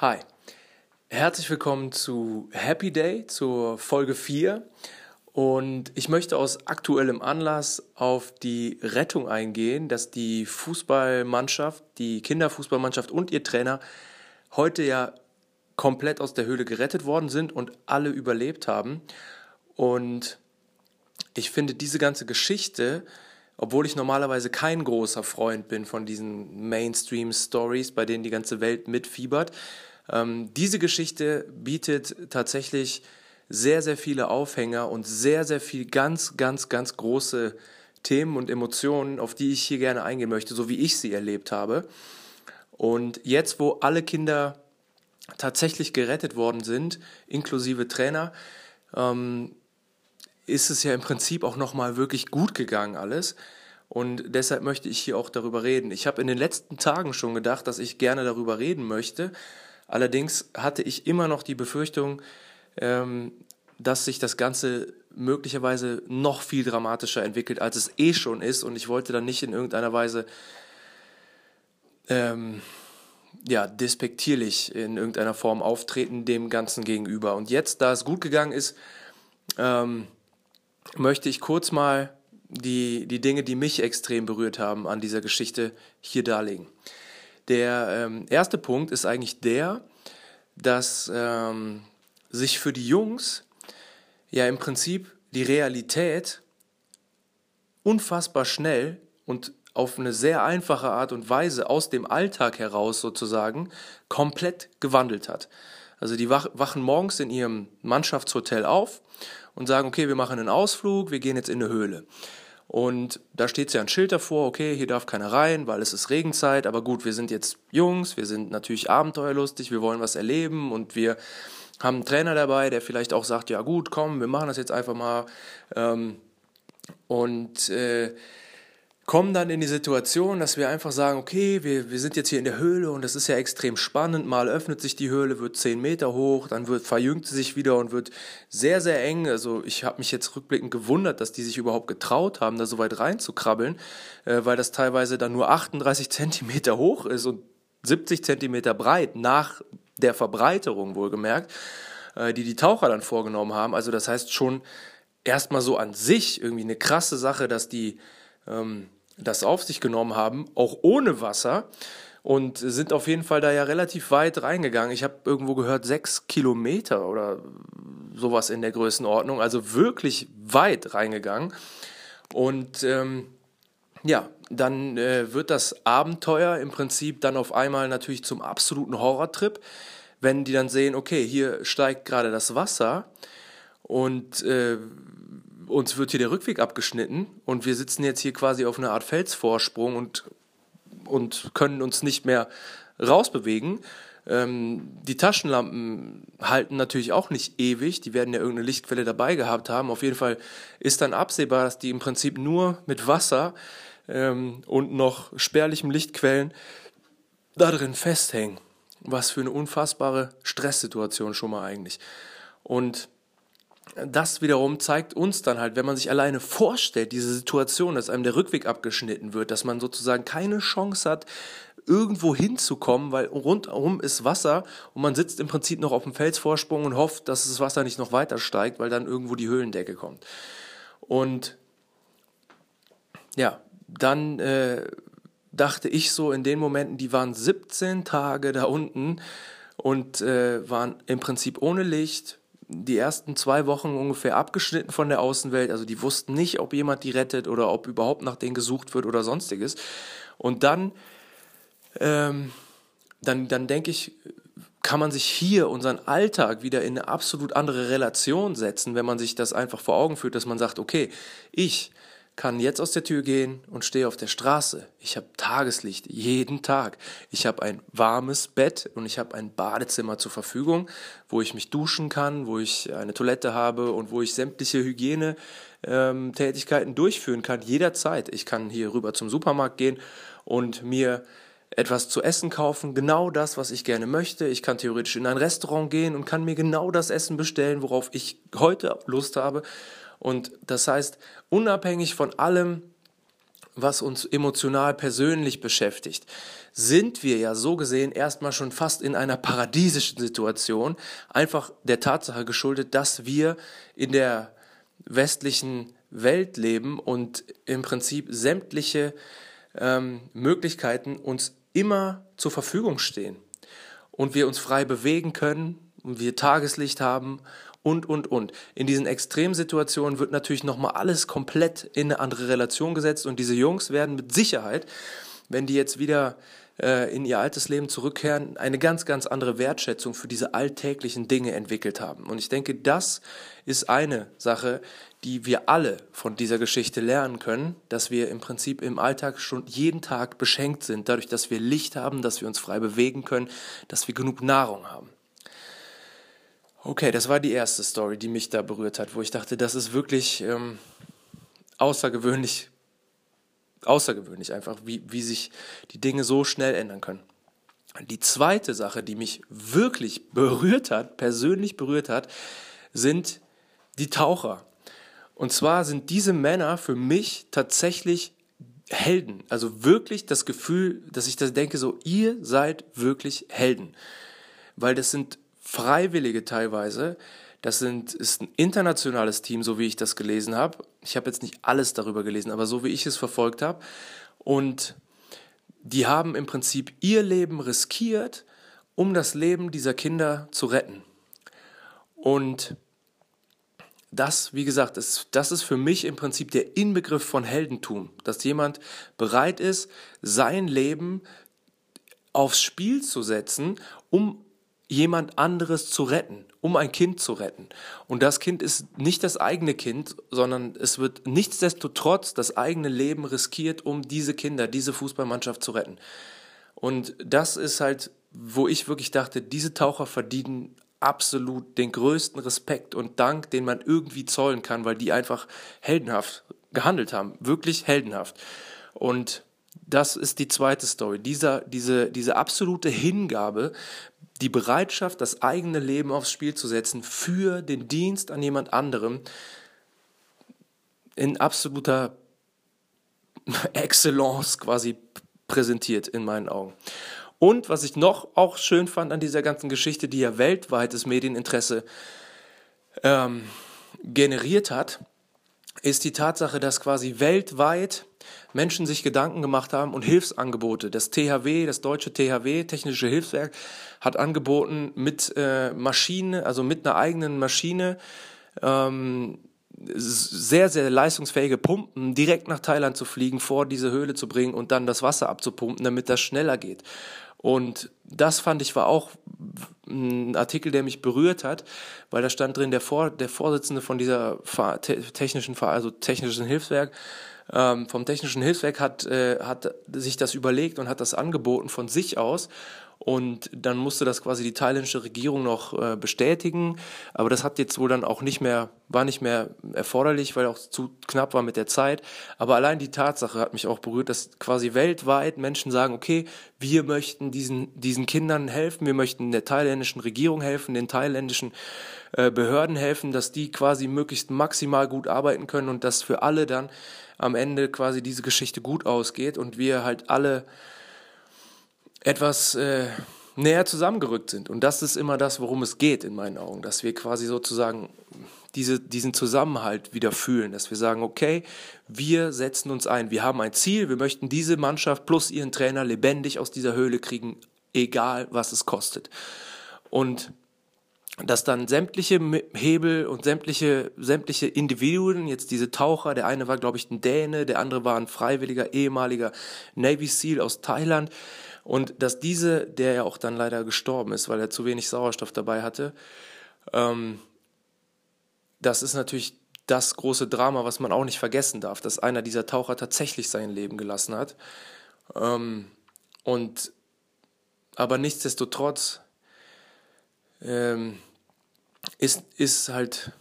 Hi, herzlich willkommen zu Happy Day, zur Folge 4. Und ich möchte aus aktuellem Anlass auf die Rettung eingehen, dass die Fußballmannschaft, die Kinderfußballmannschaft und ihr Trainer heute ja komplett aus der Höhle gerettet worden sind und alle überlebt haben. Und ich finde diese ganze Geschichte, obwohl ich normalerweise kein großer Freund bin von diesen Mainstream-Stories, bei denen die ganze Welt mitfiebert, ähm, diese Geschichte bietet tatsächlich sehr, sehr viele Aufhänger und sehr, sehr viel ganz, ganz, ganz große Themen und Emotionen, auf die ich hier gerne eingehen möchte, so wie ich sie erlebt habe. Und jetzt, wo alle Kinder tatsächlich gerettet worden sind, inklusive Trainer, ähm, ist es ja im Prinzip auch nochmal wirklich gut gegangen alles. Und deshalb möchte ich hier auch darüber reden. Ich habe in den letzten Tagen schon gedacht, dass ich gerne darüber reden möchte, Allerdings hatte ich immer noch die Befürchtung, ähm, dass sich das Ganze möglicherweise noch viel dramatischer entwickelt, als es eh schon ist. Und ich wollte dann nicht in irgendeiner Weise ähm, ja, despektierlich in irgendeiner Form auftreten dem Ganzen gegenüber. Und jetzt, da es gut gegangen ist, ähm, möchte ich kurz mal die, die Dinge, die mich extrem berührt haben an dieser Geschichte, hier darlegen. Der ähm, erste Punkt ist eigentlich der, dass ähm, sich für die Jungs ja im Prinzip die Realität unfassbar schnell und auf eine sehr einfache Art und Weise aus dem Alltag heraus sozusagen komplett gewandelt hat. Also die wachen morgens in ihrem Mannschaftshotel auf und sagen, okay, wir machen einen Ausflug, wir gehen jetzt in eine Höhle. Und da steht ja ein Schild davor, okay, hier darf keiner rein, weil es ist Regenzeit, aber gut, wir sind jetzt Jungs, wir sind natürlich abenteuerlustig, wir wollen was erleben und wir haben einen Trainer dabei, der vielleicht auch sagt, ja gut, komm, wir machen das jetzt einfach mal. Ähm, und äh, kommen dann in die Situation, dass wir einfach sagen, okay, wir, wir sind jetzt hier in der Höhle und das ist ja extrem spannend. Mal öffnet sich die Höhle, wird zehn Meter hoch, dann wird, verjüngt sie sich wieder und wird sehr, sehr eng. Also ich habe mich jetzt rückblickend gewundert, dass die sich überhaupt getraut haben, da so weit reinzukrabbeln, äh, weil das teilweise dann nur 38 Zentimeter hoch ist und 70 Zentimeter breit nach der Verbreiterung wohlgemerkt, äh, die die Taucher dann vorgenommen haben. Also das heißt schon erstmal so an sich irgendwie eine krasse Sache, dass die ähm, das auf sich genommen haben, auch ohne Wasser und sind auf jeden Fall da ja relativ weit reingegangen. Ich habe irgendwo gehört, sechs Kilometer oder sowas in der Größenordnung, also wirklich weit reingegangen. Und ähm, ja, dann äh, wird das Abenteuer im Prinzip dann auf einmal natürlich zum absoluten Horrortrip, wenn die dann sehen, okay, hier steigt gerade das Wasser und äh, uns wird hier der Rückweg abgeschnitten und wir sitzen jetzt hier quasi auf einer Art Felsvorsprung und, und können uns nicht mehr rausbewegen. Ähm, die Taschenlampen halten natürlich auch nicht ewig, die werden ja irgendeine Lichtquelle dabei gehabt haben. Auf jeden Fall ist dann absehbar, dass die im Prinzip nur mit Wasser ähm, und noch spärlichem Lichtquellen da drin festhängen. Was für eine unfassbare Stresssituation schon mal eigentlich. Und das wiederum zeigt uns dann halt, wenn man sich alleine vorstellt, diese Situation, dass einem der Rückweg abgeschnitten wird, dass man sozusagen keine Chance hat, irgendwo hinzukommen, weil rundherum ist Wasser und man sitzt im Prinzip noch auf dem Felsvorsprung und hofft, dass das Wasser nicht noch weiter steigt, weil dann irgendwo die Höhlendecke kommt. Und ja, dann äh, dachte ich so in den Momenten, die waren 17 Tage da unten und äh, waren im Prinzip ohne Licht, die ersten zwei Wochen ungefähr abgeschnitten von der Außenwelt. Also die wussten nicht, ob jemand die rettet oder ob überhaupt nach denen gesucht wird oder sonstiges. Und dann, ähm, dann, dann denke ich, kann man sich hier unseren Alltag wieder in eine absolut andere Relation setzen, wenn man sich das einfach vor Augen führt, dass man sagt, okay, ich kann jetzt aus der Tür gehen und stehe auf der Straße. Ich habe Tageslicht jeden Tag. Ich habe ein warmes Bett und ich habe ein Badezimmer zur Verfügung, wo ich mich duschen kann, wo ich eine Toilette habe und wo ich sämtliche Hygienetätigkeiten durchführen kann, jederzeit. Ich kann hier rüber zum Supermarkt gehen und mir etwas zu essen kaufen, genau das, was ich gerne möchte. Ich kann theoretisch in ein Restaurant gehen und kann mir genau das Essen bestellen, worauf ich heute Lust habe. Und das heißt, unabhängig von allem, was uns emotional persönlich beschäftigt, sind wir ja so gesehen erstmal schon fast in einer paradiesischen Situation, einfach der Tatsache geschuldet, dass wir in der westlichen Welt leben und im Prinzip sämtliche ähm, Möglichkeiten uns immer zur Verfügung stehen. Und wir uns frei bewegen können und wir Tageslicht haben und, und, und. In diesen Extremsituationen wird natürlich nochmal alles komplett in eine andere Relation gesetzt und diese Jungs werden mit Sicherheit, wenn die jetzt wieder äh, in ihr altes Leben zurückkehren, eine ganz, ganz andere Wertschätzung für diese alltäglichen Dinge entwickelt haben. Und ich denke, das ist eine Sache, die wir alle von dieser Geschichte lernen können, dass wir im Prinzip im Alltag schon jeden Tag beschenkt sind, dadurch, dass wir Licht haben, dass wir uns frei bewegen können, dass wir genug Nahrung haben. Okay, das war die erste Story, die mich da berührt hat, wo ich dachte, das ist wirklich ähm, außergewöhnlich, außergewöhnlich einfach, wie, wie sich die Dinge so schnell ändern können. Die zweite Sache, die mich wirklich berührt hat, persönlich berührt hat, sind die Taucher. Und zwar sind diese Männer für mich tatsächlich Helden. Also wirklich das Gefühl, dass ich da denke, so, ihr seid wirklich Helden. Weil das sind Freiwillige teilweise. Das sind, ist ein internationales Team, so wie ich das gelesen habe. Ich habe jetzt nicht alles darüber gelesen, aber so wie ich es verfolgt habe. Und die haben im Prinzip ihr Leben riskiert, um das Leben dieser Kinder zu retten. Und das, wie gesagt, ist, das ist für mich im Prinzip der Inbegriff von Heldentum, dass jemand bereit ist, sein Leben aufs Spiel zu setzen, um jemand anderes zu retten, um ein Kind zu retten. Und das Kind ist nicht das eigene Kind, sondern es wird nichtsdestotrotz das eigene Leben riskiert, um diese Kinder, diese Fußballmannschaft zu retten. Und das ist halt, wo ich wirklich dachte, diese Taucher verdienen absolut den größten Respekt und Dank, den man irgendwie zollen kann, weil die einfach heldenhaft gehandelt haben, wirklich heldenhaft. Und das ist die zweite Story. Dieser, diese, diese absolute Hingabe die Bereitschaft, das eigene Leben aufs Spiel zu setzen für den Dienst an jemand anderem in absoluter Excellence quasi präsentiert in meinen Augen. Und was ich noch auch schön fand an dieser ganzen Geschichte, die ja weltweites Medieninteresse ähm, generiert hat, ist die Tatsache, dass quasi weltweit Menschen sich Gedanken gemacht haben und Hilfsangebote. Das THW, das deutsche THW, Technische Hilfswerk, hat angeboten mit äh, Maschine, also mit einer eigenen Maschine, ähm, sehr, sehr leistungsfähige Pumpen direkt nach Thailand zu fliegen, vor diese Höhle zu bringen und dann das Wasser abzupumpen, damit das schneller geht. Und das fand ich war auch ein Artikel, der mich berührt hat, weil da stand drin, der, Vor der Vorsitzende von dieser technischen, also technischen Hilfswerk ähm, vom Technischen Hilfswerk hat, äh, hat sich das überlegt und hat das angeboten von sich aus. Und dann musste das quasi die thailändische Regierung noch äh, bestätigen. Aber das hat jetzt wohl dann auch nicht mehr, war nicht mehr erforderlich, weil auch zu knapp war mit der Zeit. Aber allein die Tatsache hat mich auch berührt, dass quasi weltweit Menschen sagen, okay, wir möchten diesen, diesen Kindern helfen, wir möchten der thailändischen Regierung helfen, den thailändischen äh, Behörden helfen, dass die quasi möglichst maximal gut arbeiten können und dass für alle dann am Ende quasi diese Geschichte gut ausgeht und wir halt alle etwas äh, näher zusammengerückt sind. Und das ist immer das, worum es geht in meinen Augen, dass wir quasi sozusagen diese, diesen Zusammenhalt wieder fühlen, dass wir sagen, okay, wir setzen uns ein, wir haben ein Ziel, wir möchten diese Mannschaft plus ihren Trainer lebendig aus dieser Höhle kriegen, egal was es kostet. Und dass dann sämtliche Hebel und sämtliche, sämtliche Individuen, jetzt diese Taucher, der eine war, glaube ich, ein Däne, der andere war ein freiwilliger ehemaliger Navy SEAL aus Thailand, und dass diese, der ja auch dann leider gestorben ist, weil er zu wenig Sauerstoff dabei hatte, ähm, das ist natürlich das große Drama, was man auch nicht vergessen darf, dass einer dieser Taucher tatsächlich sein Leben gelassen hat. Ähm, und aber nichtsdestotrotz ähm, ist, ist halt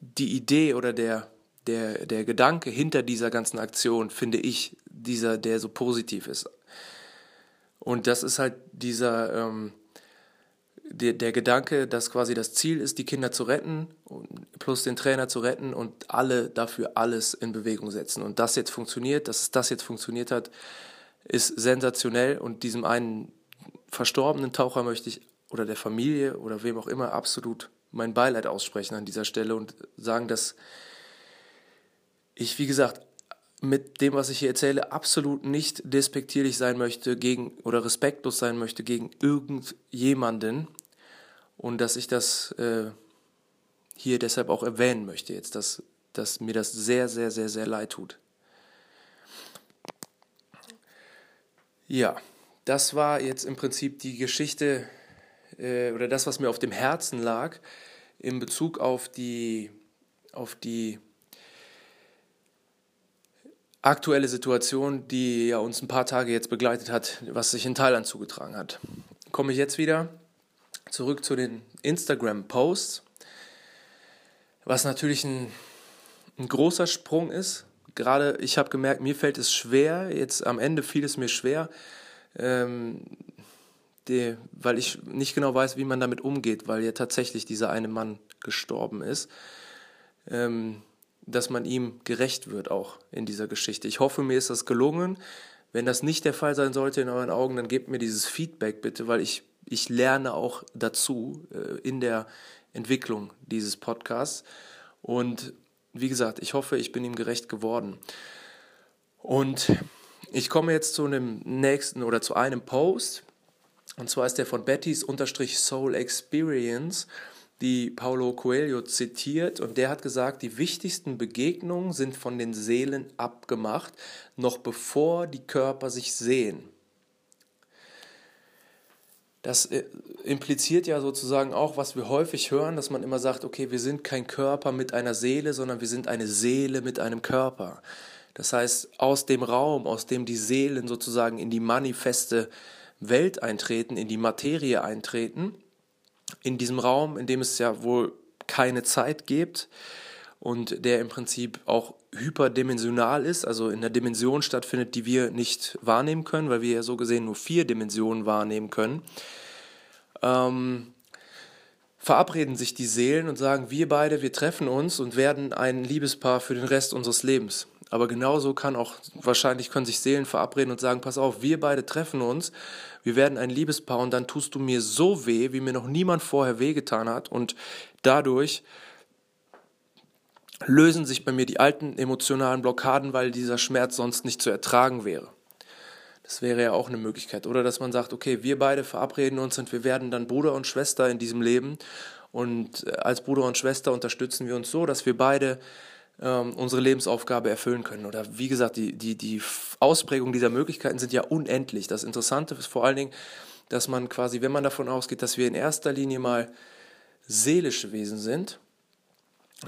die Idee oder der, der, der Gedanke hinter dieser ganzen Aktion, finde ich, dieser, der so positiv ist. Und das ist halt dieser, ähm, der, der Gedanke, dass quasi das Ziel ist, die Kinder zu retten, plus den Trainer zu retten und alle dafür alles in Bewegung setzen. Und das jetzt funktioniert, dass das jetzt funktioniert hat, ist sensationell und diesem einen verstorbenen Taucher möchte ich oder der Familie oder wem auch immer absolut mein Beileid aussprechen an dieser Stelle und sagen, dass ich, wie gesagt, mit dem, was ich hier erzähle, absolut nicht despektierlich sein möchte gegen oder respektlos sein möchte gegen irgendjemanden und dass ich das äh, hier deshalb auch erwähnen möchte jetzt, dass, dass mir das sehr, sehr, sehr, sehr leid tut. Ja, das war jetzt im Prinzip die Geschichte äh, oder das, was mir auf dem Herzen lag in Bezug auf die, auf die aktuelle Situation, die ja uns ein paar Tage jetzt begleitet hat, was sich in Thailand zugetragen hat. Komme ich jetzt wieder zurück zu den Instagram-Posts, was natürlich ein, ein großer Sprung ist. Gerade ich habe gemerkt, mir fällt es schwer, jetzt am Ende fiel es mir schwer, ähm, die, weil ich nicht genau weiß, wie man damit umgeht, weil ja tatsächlich dieser eine Mann gestorben ist, ähm, dass man ihm gerecht wird auch in dieser Geschichte. Ich hoffe, mir ist das gelungen. Wenn das nicht der Fall sein sollte in euren Augen, dann gebt mir dieses Feedback bitte, weil ich, ich lerne auch dazu äh, in der Entwicklung dieses Podcasts. Und wie gesagt, ich hoffe, ich bin ihm gerecht geworden. Und ich komme jetzt zu einem nächsten oder zu einem Post. Und zwar ist der von Betty's unterstrich Soul Experience, die Paulo Coelho zitiert. Und der hat gesagt, die wichtigsten Begegnungen sind von den Seelen abgemacht, noch bevor die Körper sich sehen. Das äh, impliziert ja sozusagen auch, was wir häufig hören, dass man immer sagt, okay, wir sind kein Körper mit einer Seele, sondern wir sind eine Seele mit einem Körper. Das heißt, aus dem Raum, aus dem die Seelen sozusagen in die manifeste Welt eintreten, in die Materie eintreten, in diesem Raum, in dem es ja wohl keine Zeit gibt und der im Prinzip auch hyperdimensional ist, also in der Dimension stattfindet, die wir nicht wahrnehmen können, weil wir ja so gesehen nur vier Dimensionen wahrnehmen können, ähm, verabreden sich die Seelen und sagen, wir beide, wir treffen uns und werden ein Liebespaar für den Rest unseres Lebens. Aber genauso kann auch, wahrscheinlich können sich Seelen verabreden und sagen, pass auf, wir beide treffen uns, wir werden ein Liebespaar und dann tust du mir so weh, wie mir noch niemand vorher wehgetan hat und dadurch lösen sich bei mir die alten emotionalen Blockaden, weil dieser Schmerz sonst nicht zu ertragen wäre. Das wäre ja auch eine Möglichkeit. Oder dass man sagt, okay, wir beide verabreden uns und wir werden dann Bruder und Schwester in diesem Leben. Und äh, als Bruder und Schwester unterstützen wir uns so, dass wir beide ähm, unsere Lebensaufgabe erfüllen können. Oder wie gesagt, die, die, die Ausprägung dieser Möglichkeiten sind ja unendlich. Das Interessante ist vor allen Dingen, dass man quasi, wenn man davon ausgeht, dass wir in erster Linie mal seelische Wesen sind,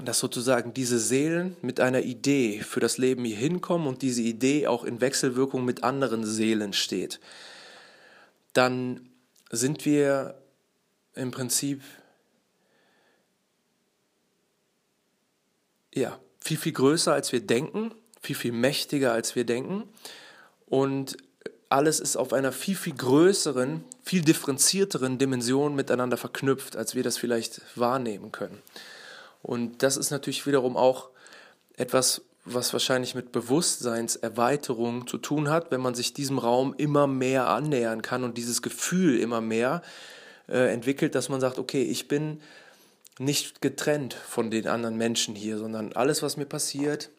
dass sozusagen diese Seelen mit einer Idee für das Leben hier hinkommen und diese Idee auch in Wechselwirkung mit anderen Seelen steht, dann sind wir im Prinzip ja viel, viel größer, als wir denken, viel, viel mächtiger, als wir denken. Und alles ist auf einer viel, viel größeren, viel differenzierteren Dimension miteinander verknüpft, als wir das vielleicht wahrnehmen können. Und das ist natürlich wiederum auch etwas, was wahrscheinlich mit Bewusstseinserweiterung zu tun hat, wenn man sich diesem Raum immer mehr annähern kann und dieses Gefühl immer mehr äh, entwickelt, dass man sagt, okay, ich bin nicht getrennt von den anderen Menschen hier, sondern alles, was mir passiert,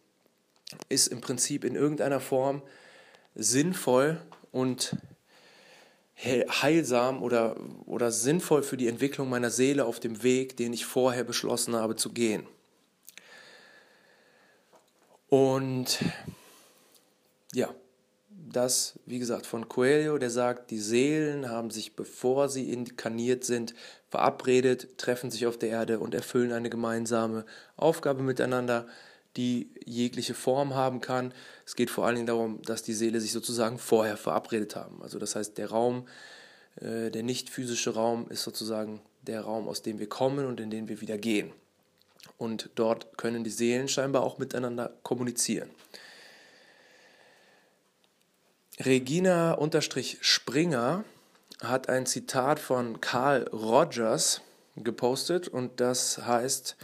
ist im Prinzip in irgendeiner Form sinnvoll und heilsam oder, oder sinnvoll für die Entwicklung meiner Seele auf dem Weg, den ich vorher beschlossen habe zu gehen. Und ja, das, wie gesagt, von Coelho, der sagt, die Seelen haben sich, bevor sie inkarniert sind, verabredet, treffen sich auf der Erde und erfüllen eine gemeinsame Aufgabe miteinander, die jegliche Form haben kann. Es geht vor allen Dingen darum, dass die Seele sich sozusagen vorher verabredet haben. Also das heißt, der Raum, äh, der nicht physische Raum ist sozusagen der Raum, aus dem wir kommen und in den wir wieder gehen. Und dort können die Seelen scheinbar auch miteinander kommunizieren. Regina-Springer hat ein Zitat von Carl Rogers gepostet und das heißt,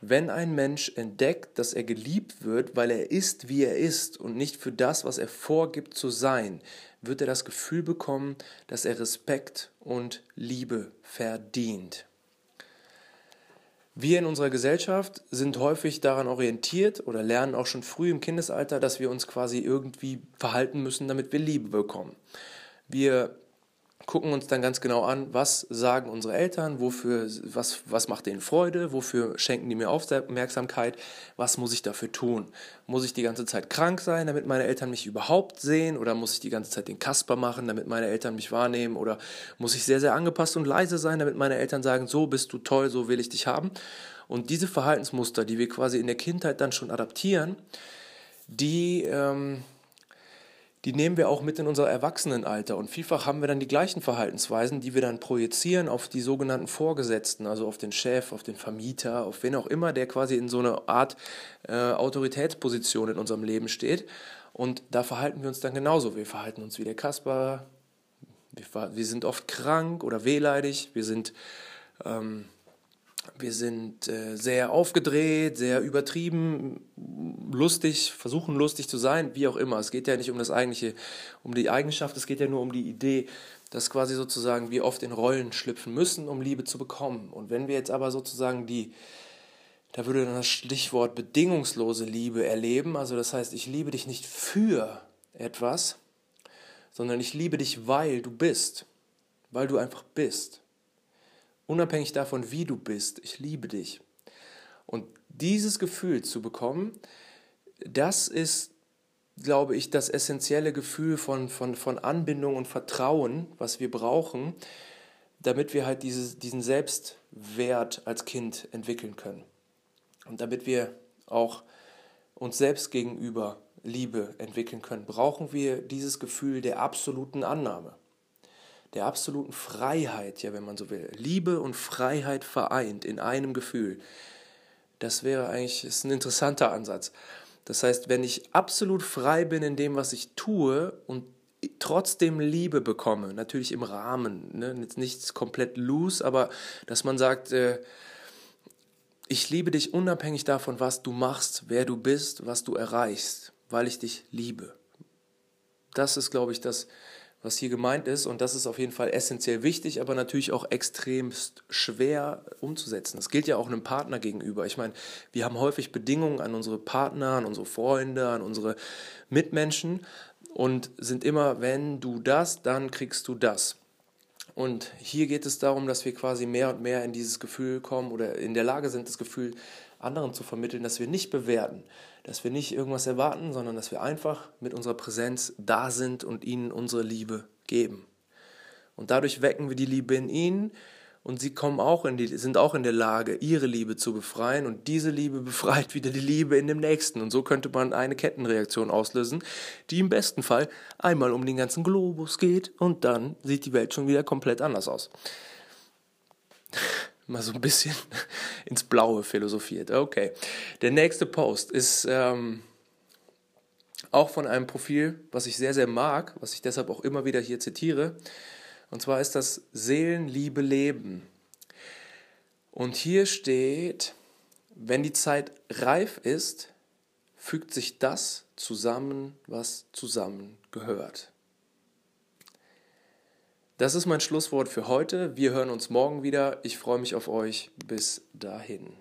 wenn ein Mensch entdeckt, dass er geliebt wird, weil er ist, wie er ist und nicht für das, was er vorgibt zu sein, wird er das Gefühl bekommen, dass er Respekt und Liebe verdient. Wir in unserer Gesellschaft sind häufig daran orientiert oder lernen auch schon früh im Kindesalter, dass wir uns quasi irgendwie verhalten müssen, damit wir Liebe bekommen. Wir gucken uns dann ganz genau an, was sagen unsere Eltern, wofür, was, was macht denen Freude, wofür schenken die mir Aufmerksamkeit, was muss ich dafür tun? Muss ich die ganze Zeit krank sein, damit meine Eltern mich überhaupt sehen oder muss ich die ganze Zeit den Kasper machen, damit meine Eltern mich wahrnehmen oder muss ich sehr, sehr angepasst und leise sein, damit meine Eltern sagen, so bist du toll, so will ich dich haben? Und diese Verhaltensmuster, die wir quasi in der Kindheit dann schon adaptieren, die... Ähm, die nehmen wir auch mit in unser Erwachsenenalter. Und vielfach haben wir dann die gleichen Verhaltensweisen, die wir dann projizieren auf die sogenannten Vorgesetzten, also auf den Chef, auf den Vermieter, auf wen auch immer, der quasi in so einer Art äh, Autoritätsposition in unserem Leben steht. Und da verhalten wir uns dann genauso. Wir verhalten uns wie der Kasper, wir, wir sind oft krank oder wehleidig, wir sind ähm, wir sind äh, sehr aufgedreht, sehr übertrieben, lustig, versuchen lustig zu sein, wie auch immer. Es geht ja nicht um das eigentliche, um die Eigenschaft, es geht ja nur um die Idee, dass quasi sozusagen wir oft in Rollen schlüpfen müssen, um Liebe zu bekommen. Und wenn wir jetzt aber sozusagen die, da würde dann das Stichwort bedingungslose Liebe erleben, also das heißt, ich liebe dich nicht für etwas, sondern ich liebe dich, weil du bist, weil du einfach bist unabhängig davon, wie du bist, ich liebe dich. Und dieses Gefühl zu bekommen, das ist, glaube ich, das essentielle Gefühl von, von, von Anbindung und Vertrauen, was wir brauchen, damit wir halt dieses, diesen Selbstwert als Kind entwickeln können. Und damit wir auch uns selbst gegenüber Liebe entwickeln können, brauchen wir dieses Gefühl der absoluten Annahme der absoluten Freiheit, ja, wenn man so will. Liebe und Freiheit vereint in einem Gefühl. Das wäre eigentlich ist ein interessanter Ansatz. Das heißt, wenn ich absolut frei bin in dem, was ich tue und trotzdem Liebe bekomme, natürlich im Rahmen, ne? nichts komplett loose, aber dass man sagt, äh, ich liebe dich unabhängig davon, was du machst, wer du bist, was du erreichst, weil ich dich liebe. Das ist, glaube ich, das, was hier gemeint ist. Und das ist auf jeden Fall essentiell wichtig, aber natürlich auch extremst schwer umzusetzen. Das gilt ja auch einem Partner gegenüber. Ich meine, wir haben häufig Bedingungen an unsere Partner, an unsere Freunde, an unsere Mitmenschen und sind immer, wenn du das, dann kriegst du das. Und hier geht es darum, dass wir quasi mehr und mehr in dieses Gefühl kommen oder in der Lage sind, das Gefühl anderen zu vermitteln, dass wir nicht bewerten, dass wir nicht irgendwas erwarten, sondern dass wir einfach mit unserer Präsenz da sind und ihnen unsere Liebe geben. Und dadurch wecken wir die Liebe in ihnen und sie kommen auch in die, sind auch in der Lage, ihre Liebe zu befreien und diese Liebe befreit wieder die Liebe in dem nächsten. Und so könnte man eine Kettenreaktion auslösen, die im besten Fall einmal um den ganzen Globus geht und dann sieht die Welt schon wieder komplett anders aus mal so ein bisschen ins Blaue philosophiert. Okay. Der nächste Post ist ähm, auch von einem Profil, was ich sehr, sehr mag, was ich deshalb auch immer wieder hier zitiere. Und zwar ist das Seelenliebe leben. Und hier steht, wenn die Zeit reif ist, fügt sich das zusammen, was zusammengehört. Das ist mein Schlusswort für heute. Wir hören uns morgen wieder. Ich freue mich auf euch. Bis dahin.